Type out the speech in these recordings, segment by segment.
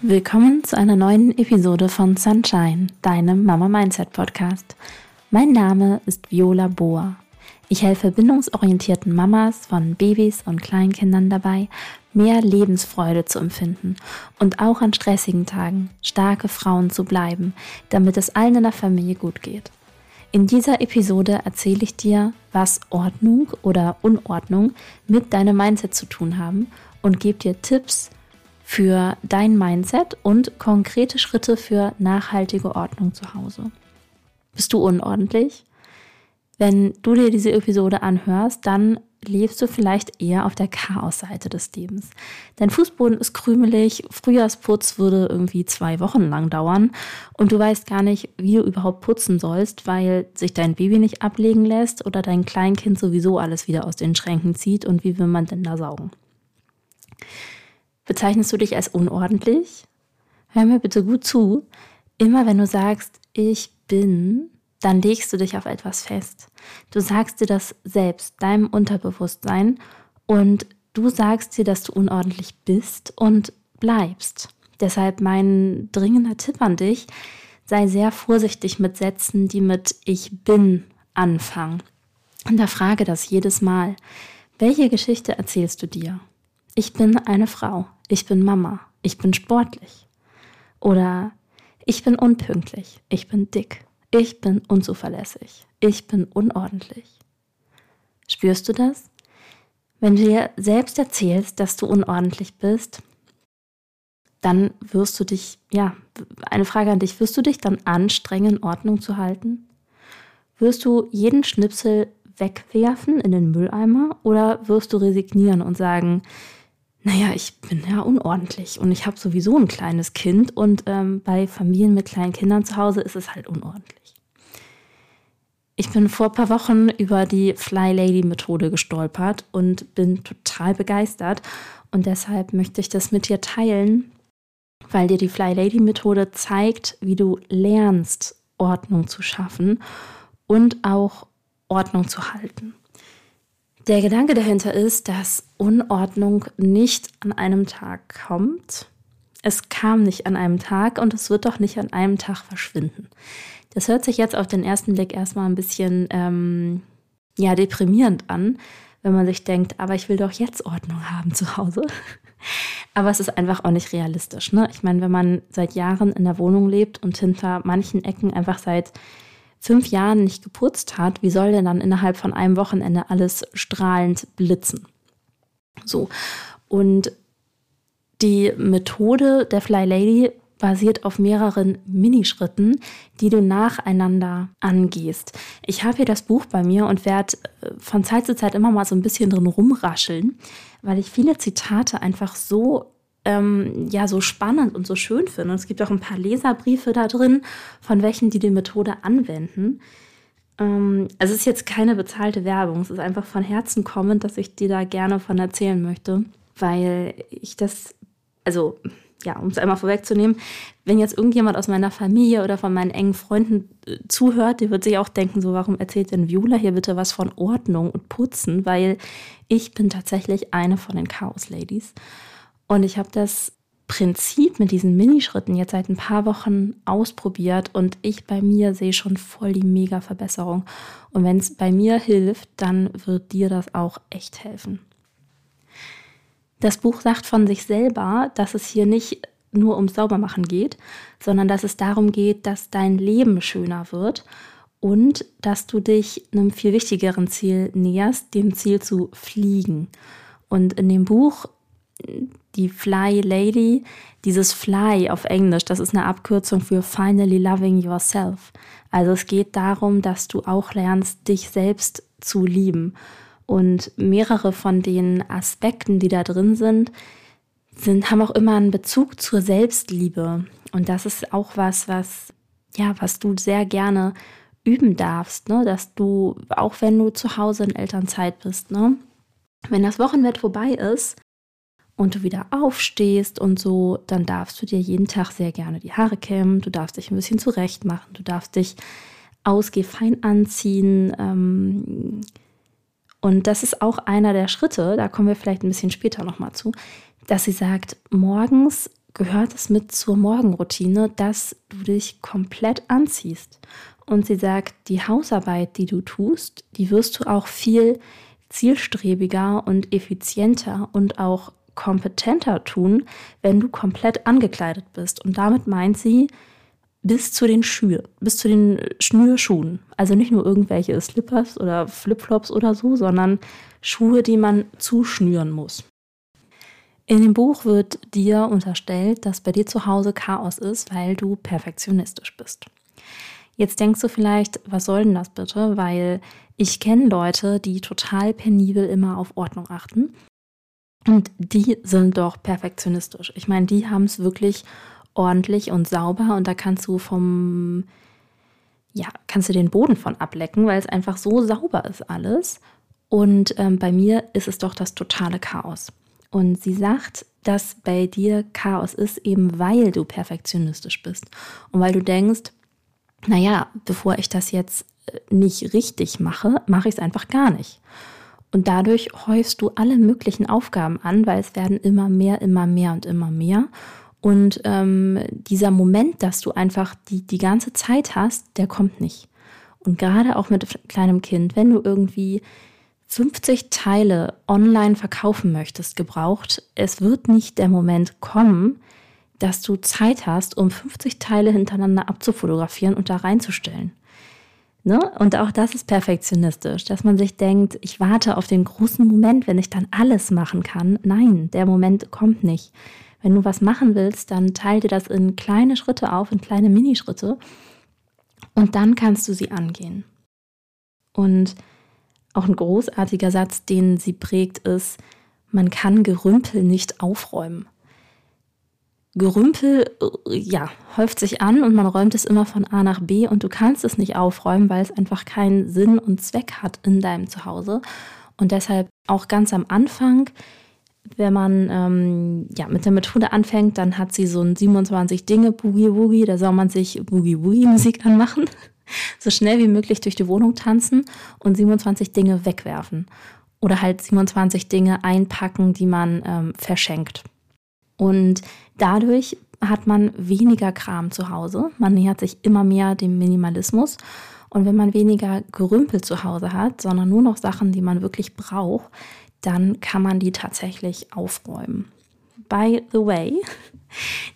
Willkommen zu einer neuen Episode von Sunshine, deinem Mama Mindset Podcast. Mein Name ist Viola Boa. Ich helfe bindungsorientierten Mamas von Babys und Kleinkindern dabei, mehr Lebensfreude zu empfinden und auch an stressigen Tagen starke Frauen zu bleiben, damit es allen in der Familie gut geht. In dieser Episode erzähle ich dir, was Ordnung oder Unordnung mit deinem Mindset zu tun haben und gebe dir Tipps, für dein Mindset und konkrete Schritte für nachhaltige Ordnung zu Hause. Bist du unordentlich? Wenn du dir diese Episode anhörst, dann lebst du vielleicht eher auf der Chaosseite des Lebens. Dein Fußboden ist krümelig, Frühjahrsputz würde irgendwie zwei Wochen lang dauern und du weißt gar nicht, wie du überhaupt putzen sollst, weil sich dein Baby nicht ablegen lässt oder dein Kleinkind sowieso alles wieder aus den Schränken zieht und wie will man denn da saugen? Bezeichnest du dich als unordentlich? Hör mir bitte gut zu. Immer wenn du sagst, ich bin, dann legst du dich auf etwas fest. Du sagst dir das selbst, deinem Unterbewusstsein, und du sagst dir, dass du unordentlich bist und bleibst. Deshalb mein dringender Tipp an dich, sei sehr vorsichtig mit Sätzen, die mit Ich bin anfangen. Und da frage das jedes Mal. Welche Geschichte erzählst du dir? Ich bin eine Frau ich bin Mama, ich bin sportlich. Oder ich bin unpünktlich, ich bin dick, ich bin unzuverlässig, ich bin unordentlich. Spürst du das? Wenn du dir selbst erzählst, dass du unordentlich bist, dann wirst du dich, ja, eine Frage an dich, wirst du dich dann anstrengen, Ordnung zu halten? Wirst du jeden Schnipsel wegwerfen in den Mülleimer oder wirst du resignieren und sagen, naja, ich bin ja unordentlich und ich habe sowieso ein kleines Kind und ähm, bei Familien mit kleinen Kindern zu Hause ist es halt unordentlich. Ich bin vor ein paar Wochen über die Fly Lady Methode gestolpert und bin total begeistert und deshalb möchte ich das mit dir teilen, weil dir die Fly Lady Methode zeigt, wie du lernst, Ordnung zu schaffen und auch Ordnung zu halten. Der Gedanke dahinter ist, dass Unordnung nicht an einem Tag kommt. Es kam nicht an einem Tag und es wird doch nicht an einem Tag verschwinden. Das hört sich jetzt auf den ersten Blick erstmal ein bisschen ähm, ja, deprimierend an, wenn man sich denkt, aber ich will doch jetzt Ordnung haben zu Hause. aber es ist einfach auch nicht realistisch. Ne? Ich meine, wenn man seit Jahren in der Wohnung lebt und hinter manchen Ecken einfach seit fünf Jahren nicht geputzt hat, wie soll denn dann innerhalb von einem Wochenende alles strahlend blitzen? So. Und die Methode der Fly Lady basiert auf mehreren Minischritten, die du nacheinander angehst. Ich habe hier das Buch bei mir und werde äh, von Zeit zu Zeit immer mal so ein bisschen drin rumrascheln, weil ich viele Zitate einfach so ähm, ja so spannend und so schön finde. Und es gibt auch ein paar Leserbriefe da drin, von welchen die die Methode anwenden. Ähm, also es ist jetzt keine bezahlte Werbung, es ist einfach von Herzen kommend, dass ich dir da gerne von erzählen möchte, weil ich das, also ja, um es einmal vorwegzunehmen, wenn jetzt irgendjemand aus meiner Familie oder von meinen engen Freunden äh, zuhört, der wird sich auch denken, so warum erzählt denn Viola hier bitte was von Ordnung und Putzen, weil ich bin tatsächlich eine von den Chaos Ladies. Und ich habe das Prinzip mit diesen Minischritten jetzt seit ein paar Wochen ausprobiert und ich bei mir sehe schon voll die mega Verbesserung. Und wenn es bei mir hilft, dann wird dir das auch echt helfen. Das Buch sagt von sich selber, dass es hier nicht nur ums Saubermachen geht, sondern dass es darum geht, dass dein Leben schöner wird und dass du dich einem viel wichtigeren Ziel näherst, dem Ziel zu fliegen. Und in dem Buch die Fly Lady, dieses Fly auf Englisch, das ist eine Abkürzung für Finally Loving Yourself. Also es geht darum, dass du auch lernst, dich selbst zu lieben. Und mehrere von den Aspekten, die da drin sind, sind, haben auch immer einen Bezug zur Selbstliebe. Und das ist auch was, was, ja, was du sehr gerne üben darfst, ne? dass du, auch wenn du zu Hause in Elternzeit bist, ne? wenn das Wochenbett vorbei ist, und du wieder aufstehst und so, dann darfst du dir jeden Tag sehr gerne die Haare kämmen, du darfst dich ein bisschen zurecht machen, du darfst dich ausgefein anziehen. Ähm, und das ist auch einer der Schritte, da kommen wir vielleicht ein bisschen später nochmal zu, dass sie sagt, morgens gehört es mit zur Morgenroutine, dass du dich komplett anziehst. Und sie sagt, die Hausarbeit, die du tust, die wirst du auch viel zielstrebiger und effizienter und auch kompetenter tun, wenn du komplett angekleidet bist. Und damit meint sie bis zu den Schuhe, bis zu den Schnürschuhen. Also nicht nur irgendwelche Slippers oder Flipflops oder so, sondern Schuhe, die man zuschnüren muss. In dem Buch wird dir unterstellt, dass bei dir zu Hause Chaos ist, weil du perfektionistisch bist. Jetzt denkst du vielleicht, was soll denn das bitte? Weil ich kenne Leute, die total penibel immer auf Ordnung achten. Und die sind doch perfektionistisch. Ich meine, die haben es wirklich ordentlich und sauber und da kannst du vom, ja, kannst du den Boden von ablecken, weil es einfach so sauber ist alles. Und ähm, bei mir ist es doch das totale Chaos. Und sie sagt, dass bei dir Chaos ist, eben weil du perfektionistisch bist. Und weil du denkst, naja, bevor ich das jetzt äh, nicht richtig mache, mache ich es einfach gar nicht. Und dadurch häufst du alle möglichen Aufgaben an, weil es werden immer mehr, immer mehr und immer mehr. Und ähm, dieser Moment, dass du einfach die, die ganze Zeit hast, der kommt nicht. Und gerade auch mit kleinem Kind, wenn du irgendwie 50 Teile online verkaufen möchtest, gebraucht, es wird nicht der Moment kommen, dass du Zeit hast, um 50 Teile hintereinander abzufotografieren und da reinzustellen. Ne? Und auch das ist perfektionistisch, dass man sich denkt, ich warte auf den großen Moment, wenn ich dann alles machen kann. Nein, der Moment kommt nicht. Wenn du was machen willst, dann teile dir das in kleine Schritte auf, in kleine Minischritte und dann kannst du sie angehen. Und auch ein großartiger Satz, den sie prägt, ist, man kann Gerümpel nicht aufräumen. Gerümpel, ja, häuft sich an und man räumt es immer von A nach B und du kannst es nicht aufräumen, weil es einfach keinen Sinn und Zweck hat in deinem Zuhause. Und deshalb auch ganz am Anfang, wenn man ähm, ja, mit der Methode anfängt, dann hat sie so ein 27 Dinge Boogie Woogie, da soll man sich Boogie Woogie Musik anmachen so schnell wie möglich durch die Wohnung tanzen und 27 Dinge wegwerfen. Oder halt 27 Dinge einpacken, die man ähm, verschenkt. Und dadurch hat man weniger Kram zu Hause. Man nähert sich immer mehr dem Minimalismus. Und wenn man weniger Gerümpel zu Hause hat, sondern nur noch Sachen, die man wirklich braucht, dann kann man die tatsächlich aufräumen. By the way,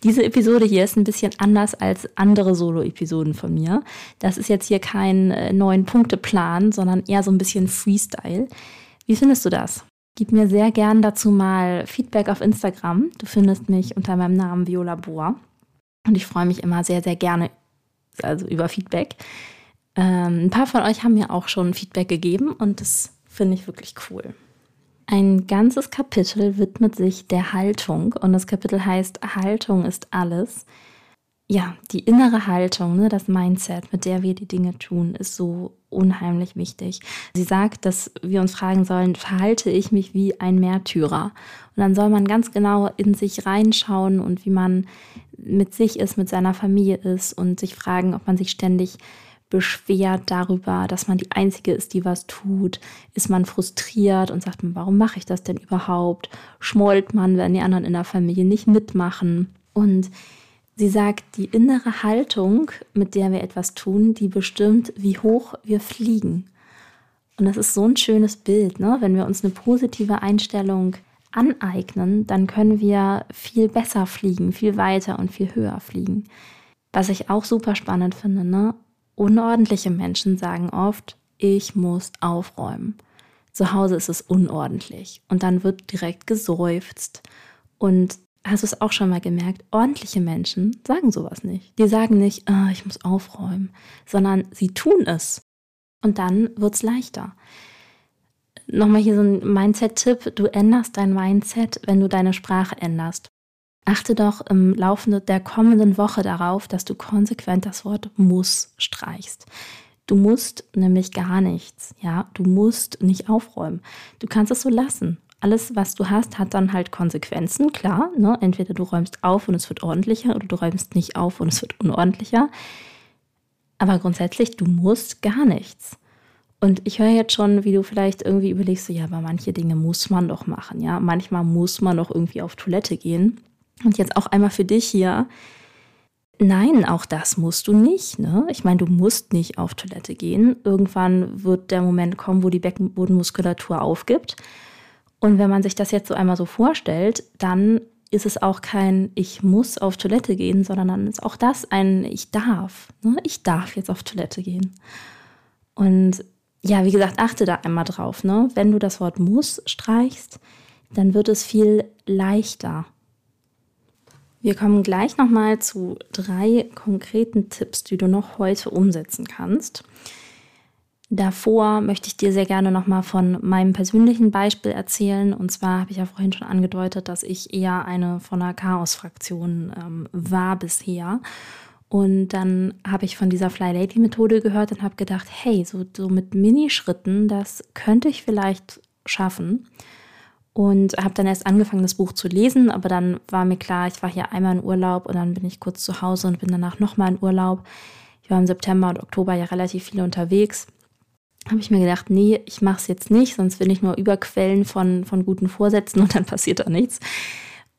diese Episode hier ist ein bisschen anders als andere Solo-Episoden von mir. Das ist jetzt hier kein äh, neun Punkte-Plan, sondern eher so ein bisschen Freestyle. Wie findest du das? Gib mir sehr gern dazu mal Feedback auf Instagram. Du findest mich unter meinem Namen Viola Boa. Und ich freue mich immer sehr, sehr gerne also über Feedback. Ähm, ein paar von euch haben mir auch schon Feedback gegeben und das finde ich wirklich cool. Ein ganzes Kapitel widmet sich der Haltung und das Kapitel heißt Haltung ist alles. Ja, die innere Haltung, ne, das Mindset, mit der wir die Dinge tun, ist so unheimlich wichtig. Sie sagt, dass wir uns fragen sollen, verhalte ich mich wie ein Märtyrer? Und dann soll man ganz genau in sich reinschauen und wie man mit sich ist, mit seiner Familie ist und sich fragen, ob man sich ständig beschwert darüber, dass man die Einzige ist, die was tut? Ist man frustriert und sagt warum mache ich das denn überhaupt? Schmollt man, wenn die anderen in der Familie nicht mitmachen? Und sie sagt, die innere Haltung, mit der wir etwas tun, die bestimmt, wie hoch wir fliegen. Und das ist so ein schönes Bild, ne? wenn wir uns eine positive Einstellung aneignen, dann können wir viel besser fliegen, viel weiter und viel höher fliegen. Was ich auch super spannend finde, ne? Unordentliche Menschen sagen oft, ich muss aufräumen. Zu Hause ist es unordentlich und dann wird direkt geseufzt. Und hast du es auch schon mal gemerkt? Ordentliche Menschen sagen sowas nicht. Die sagen nicht, oh, ich muss aufräumen, sondern sie tun es. Und dann wird es leichter. Nochmal hier so ein Mindset-Tipp. Du änderst dein Mindset, wenn du deine Sprache änderst. Achte doch im Laufe der kommenden Woche darauf, dass du konsequent das Wort muss streichst. Du musst nämlich gar nichts, ja, du musst nicht aufräumen. Du kannst es so lassen. Alles, was du hast, hat dann halt Konsequenzen, klar. Ne? Entweder du räumst auf und es wird ordentlicher oder du räumst nicht auf und es wird unordentlicher. Aber grundsätzlich, du musst gar nichts. Und ich höre jetzt schon, wie du vielleicht irgendwie überlegst, so, ja, aber manche Dinge muss man doch machen, ja. Manchmal muss man doch irgendwie auf Toilette gehen. Und jetzt auch einmal für dich hier. Nein, auch das musst du nicht. Ne? Ich meine, du musst nicht auf Toilette gehen. Irgendwann wird der Moment kommen, wo die Beckenbodenmuskulatur aufgibt. Und wenn man sich das jetzt so einmal so vorstellt, dann ist es auch kein Ich muss auf Toilette gehen, sondern dann ist auch das ein Ich darf. Ne? Ich darf jetzt auf Toilette gehen. Und ja, wie gesagt, achte da einmal drauf. Ne? Wenn du das Wort muss streichst, dann wird es viel leichter. Wir kommen gleich nochmal zu drei konkreten Tipps, die du noch heute umsetzen kannst. Davor möchte ich dir sehr gerne nochmal von meinem persönlichen Beispiel erzählen. Und zwar habe ich ja vorhin schon angedeutet, dass ich eher eine von einer Chaos-Fraktion ähm, war bisher. Und dann habe ich von dieser Fly Lady Methode gehört und habe gedacht, hey, so, so mit Minischritten, das könnte ich vielleicht schaffen. Und habe dann erst angefangen, das Buch zu lesen, aber dann war mir klar, ich war hier einmal in Urlaub und dann bin ich kurz zu Hause und bin danach nochmal in Urlaub. Ich war im September und Oktober ja relativ viel unterwegs habe ich mir gedacht, nee, ich mache es jetzt nicht, sonst will ich nur überquellen von, von guten Vorsätzen und dann passiert da nichts.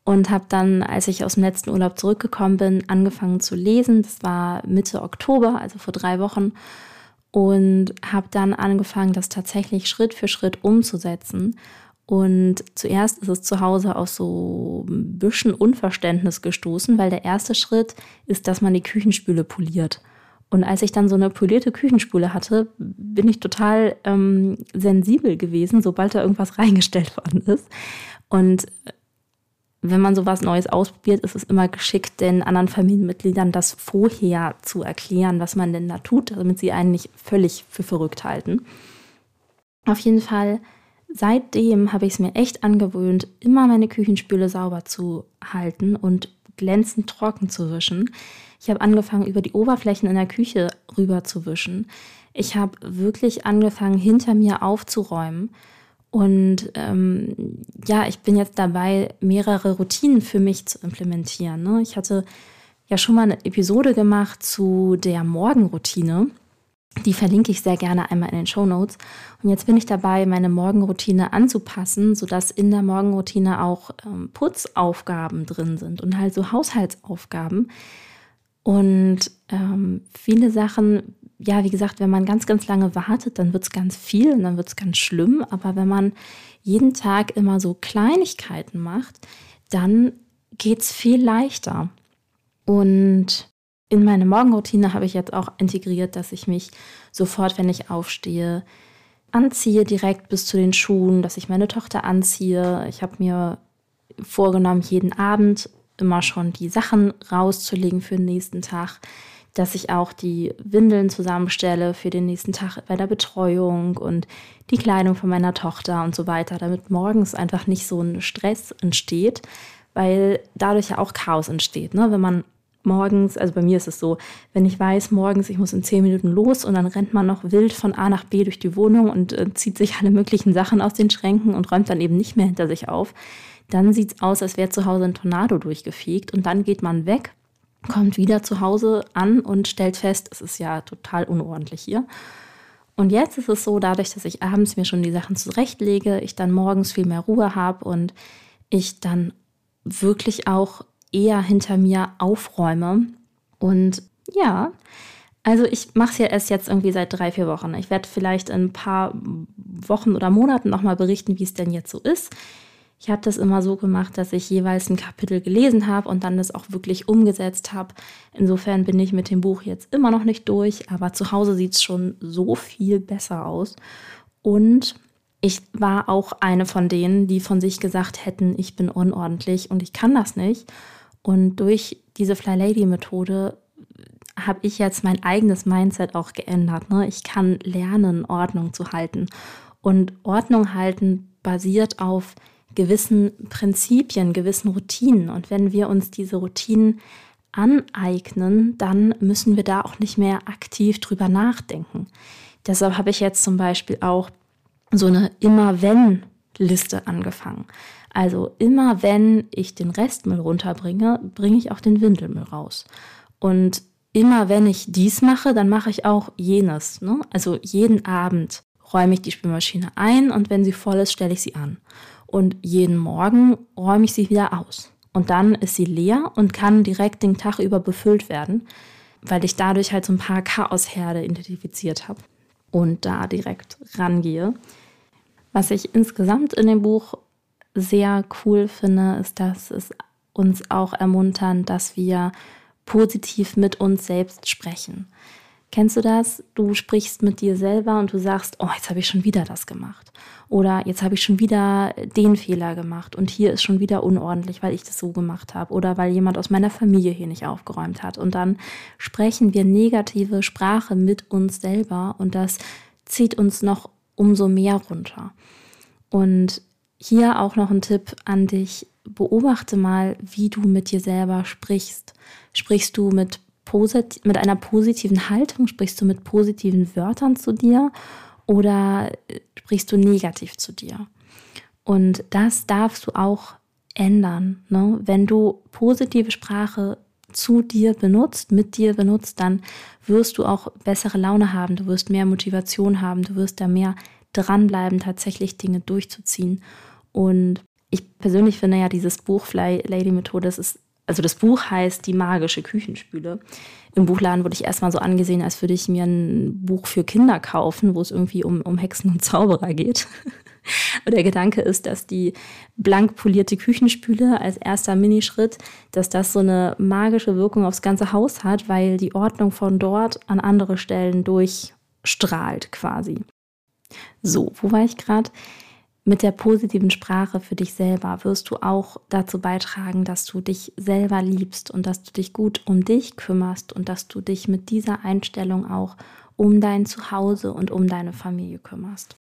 Und habe dann, als ich aus dem letzten Urlaub zurückgekommen bin, angefangen zu lesen. Das war Mitte Oktober, also vor drei Wochen. Und habe dann angefangen, das tatsächlich Schritt für Schritt umzusetzen. Und zuerst ist es zu Hause auf so ein bisschen Unverständnis gestoßen, weil der erste Schritt ist, dass man die Küchenspüle poliert. Und als ich dann so eine polierte Küchenspule hatte, bin ich total ähm, sensibel gewesen, sobald da irgendwas reingestellt worden ist. Und wenn man sowas Neues ausprobiert, ist es immer geschickt, den anderen Familienmitgliedern das vorher zu erklären, was man denn da tut, damit sie einen nicht völlig für verrückt halten. Auf jeden Fall, seitdem habe ich es mir echt angewöhnt, immer meine Küchenspüle sauber zu halten und glänzend trocken zu wischen. Ich habe angefangen, über die Oberflächen in der Küche rüber zu wischen. Ich habe wirklich angefangen, hinter mir aufzuräumen. Und ähm, ja, ich bin jetzt dabei, mehrere Routinen für mich zu implementieren. Ne? Ich hatte ja schon mal eine Episode gemacht zu der Morgenroutine. Die verlinke ich sehr gerne einmal in den Show Notes. Und jetzt bin ich dabei, meine Morgenroutine anzupassen, sodass in der Morgenroutine auch ähm, Putzaufgaben drin sind und halt so Haushaltsaufgaben, und ähm, viele Sachen, ja, wie gesagt, wenn man ganz, ganz lange wartet, dann wird es ganz viel und dann wird es ganz schlimm. Aber wenn man jeden Tag immer so Kleinigkeiten macht, dann geht es viel leichter. Und in meine Morgenroutine habe ich jetzt auch integriert, dass ich mich sofort, wenn ich aufstehe, anziehe, direkt bis zu den Schuhen, dass ich meine Tochter anziehe. Ich habe mir vorgenommen, jeden Abend immer schon die Sachen rauszulegen für den nächsten Tag, dass ich auch die Windeln zusammenstelle für den nächsten Tag bei der Betreuung und die Kleidung von meiner Tochter und so weiter, damit morgens einfach nicht so ein Stress entsteht, weil dadurch ja auch Chaos entsteht. Ne? Wenn man morgens, also bei mir ist es so, wenn ich weiß, morgens, ich muss in zehn Minuten los und dann rennt man noch wild von A nach B durch die Wohnung und äh, zieht sich alle möglichen Sachen aus den Schränken und räumt dann eben nicht mehr hinter sich auf, dann sieht es aus, als wäre zu Hause ein Tornado durchgefegt und dann geht man weg, kommt wieder zu Hause an und stellt fest, es ist ja total unordentlich hier. Und jetzt ist es so, dadurch, dass ich abends mir schon die Sachen zurechtlege, ich dann morgens viel mehr Ruhe habe und ich dann wirklich auch eher hinter mir aufräume. Und ja, also ich mache es ja erst jetzt irgendwie seit drei, vier Wochen. Ich werde vielleicht in ein paar Wochen oder Monaten nochmal berichten, wie es denn jetzt so ist. Ich habe das immer so gemacht, dass ich jeweils ein Kapitel gelesen habe und dann das auch wirklich umgesetzt habe. Insofern bin ich mit dem Buch jetzt immer noch nicht durch, aber zu Hause sieht es schon so viel besser aus. Und ich war auch eine von denen, die von sich gesagt hätten, ich bin unordentlich und ich kann das nicht. Und durch diese Fly Lady Methode habe ich jetzt mein eigenes Mindset auch geändert. Ne? Ich kann lernen, Ordnung zu halten. Und Ordnung halten basiert auf gewissen Prinzipien, gewissen Routinen. Und wenn wir uns diese Routinen aneignen, dann müssen wir da auch nicht mehr aktiv drüber nachdenken. Deshalb habe ich jetzt zum Beispiel auch so eine Immer-Wenn-Liste angefangen. Also immer wenn ich den Restmüll runterbringe, bringe ich auch den Windelmüll raus. Und immer wenn ich dies mache, dann mache ich auch jenes. Ne? Also jeden Abend räume ich die Spülmaschine ein und wenn sie voll ist, stelle ich sie an. Und jeden Morgen räume ich sie wieder aus. Und dann ist sie leer und kann direkt den Tag über befüllt werden, weil ich dadurch halt so ein paar Chaosherde identifiziert habe und da direkt rangehe. Was ich insgesamt in dem Buch sehr cool finde, ist, dass es uns auch ermuntern, dass wir positiv mit uns selbst sprechen. Kennst du das? Du sprichst mit dir selber und du sagst, oh, jetzt habe ich schon wieder das gemacht. Oder jetzt habe ich schon wieder den Fehler gemacht und hier ist schon wieder unordentlich, weil ich das so gemacht habe. Oder weil jemand aus meiner Familie hier nicht aufgeräumt hat. Und dann sprechen wir negative Sprache mit uns selber und das zieht uns noch umso mehr runter. Und hier auch noch ein Tipp an dich. Beobachte mal, wie du mit dir selber sprichst. Sprichst du mit, mit einer positiven Haltung? Sprichst du mit positiven Wörtern zu dir? Oder sprichst du negativ zu dir? Und das darfst du auch ändern. Ne? Wenn du positive Sprache zu dir benutzt, mit dir benutzt, dann wirst du auch bessere Laune haben, du wirst mehr Motivation haben, du wirst da mehr dranbleiben, tatsächlich Dinge durchzuziehen. Und ich persönlich finde ja dieses Buch Fly Lady Methode, das ist, also das Buch heißt Die magische Küchenspüle. Im Buchladen wurde ich erstmal so angesehen, als würde ich mir ein Buch für Kinder kaufen, wo es irgendwie um, um Hexen und Zauberer geht. Und der Gedanke ist, dass die blank polierte Küchenspüle als erster Minischritt, dass das so eine magische Wirkung aufs ganze Haus hat, weil die Ordnung von dort an andere Stellen durchstrahlt quasi. So, wo war ich gerade? Mit der positiven Sprache für dich selber wirst du auch dazu beitragen, dass du dich selber liebst und dass du dich gut um dich kümmerst und dass du dich mit dieser Einstellung auch um dein Zuhause und um deine Familie kümmerst.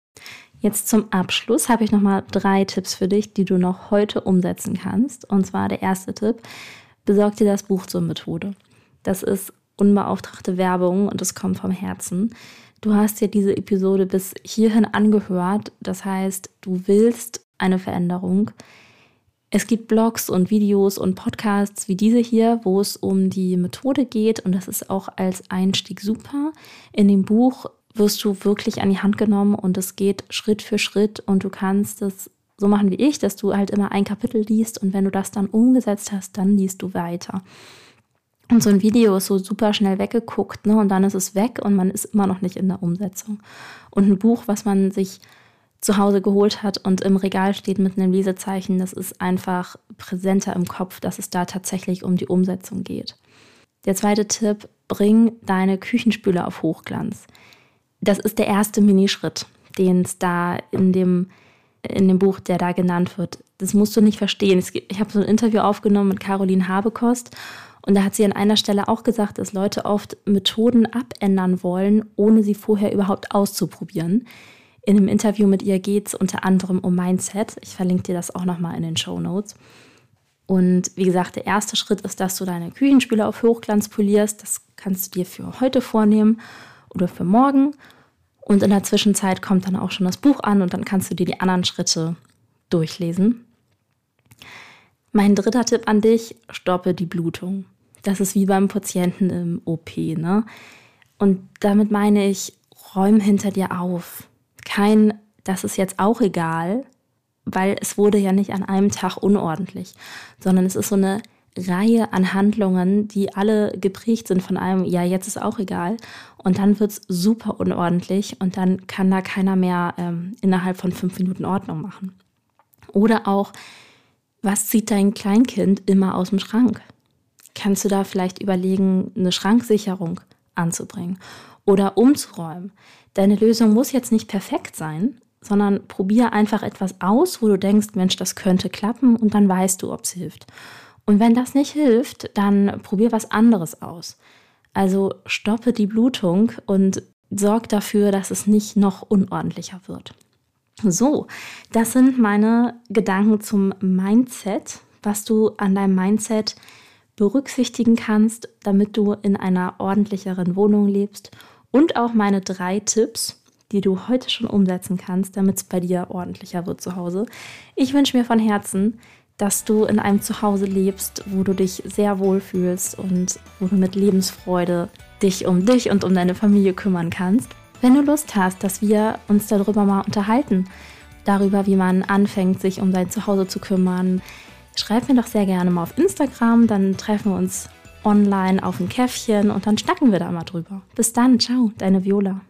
Jetzt zum Abschluss habe ich noch mal drei Tipps für dich, die du noch heute umsetzen kannst. Und zwar der erste Tipp: Besorg dir das Buch zur Methode. Das ist unbeauftragte Werbung und es kommt vom Herzen. Du hast dir diese Episode bis hierhin angehört. Das heißt, du willst eine Veränderung. Es gibt Blogs und Videos und Podcasts wie diese hier, wo es um die Methode geht und das ist auch als Einstieg super. In dem Buch wirst du wirklich an die Hand genommen und es geht Schritt für Schritt und du kannst es so machen wie ich, dass du halt immer ein Kapitel liest und wenn du das dann umgesetzt hast, dann liest du weiter. Und so ein Video ist so super schnell weggeguckt, ne? Und dann ist es weg und man ist immer noch nicht in der Umsetzung. Und ein Buch, was man sich zu Hause geholt hat und im Regal steht mit einem Lesezeichen, das ist einfach präsenter im Kopf, dass es da tatsächlich um die Umsetzung geht. Der zweite Tipp, bring deine Küchenspüle auf Hochglanz. Das ist der erste Minischritt, den es da in dem, in dem Buch, der da genannt wird. Das musst du nicht verstehen. Ich habe so ein Interview aufgenommen mit Caroline Habekost und da hat sie an einer Stelle auch gesagt, dass Leute oft Methoden abändern wollen, ohne sie vorher überhaupt auszuprobieren. In einem Interview mit ihr geht es unter anderem um Mindset. Ich verlinke dir das auch nochmal in den Show Notes. Und wie gesagt, der erste Schritt ist, dass du deine Küchenspüle auf Hochglanz polierst. Das kannst du dir für heute vornehmen oder für morgen. Und in der Zwischenzeit kommt dann auch schon das Buch an und dann kannst du dir die anderen Schritte durchlesen. Mein dritter Tipp an dich, stoppe die Blutung. Das ist wie beim Patienten im OP, ne? Und damit meine ich, räum hinter dir auf. Kein, das ist jetzt auch egal, weil es wurde ja nicht an einem Tag unordentlich, sondern es ist so eine Reihe an Handlungen, die alle geprägt sind von einem, ja, jetzt ist auch egal. Und dann wird es super unordentlich und dann kann da keiner mehr ähm, innerhalb von fünf Minuten Ordnung machen. Oder auch, was zieht dein Kleinkind immer aus dem Schrank? Kannst du da vielleicht überlegen, eine Schranksicherung anzubringen oder umzuräumen? Deine Lösung muss jetzt nicht perfekt sein, sondern probier einfach etwas aus, wo du denkst, Mensch, das könnte klappen und dann weißt du, ob es hilft. Und wenn das nicht hilft, dann probier was anderes aus. Also stoppe die Blutung und sorg dafür, dass es nicht noch unordentlicher wird. So, das sind meine Gedanken zum Mindset, was du an deinem Mindset berücksichtigen kannst, damit du in einer ordentlicheren Wohnung lebst. Und auch meine drei Tipps, die du heute schon umsetzen kannst, damit es bei dir ordentlicher wird zu Hause. Ich wünsche mir von Herzen, dass du in einem Zuhause lebst, wo du dich sehr wohl fühlst und wo du mit Lebensfreude dich um dich und um deine Familie kümmern kannst. Wenn du Lust hast, dass wir uns darüber mal unterhalten, darüber, wie man anfängt, sich um sein Zuhause zu kümmern, schreib mir doch sehr gerne mal auf Instagram, dann treffen wir uns online auf ein Käffchen und dann schnacken wir da mal drüber. Bis dann, ciao, deine Viola.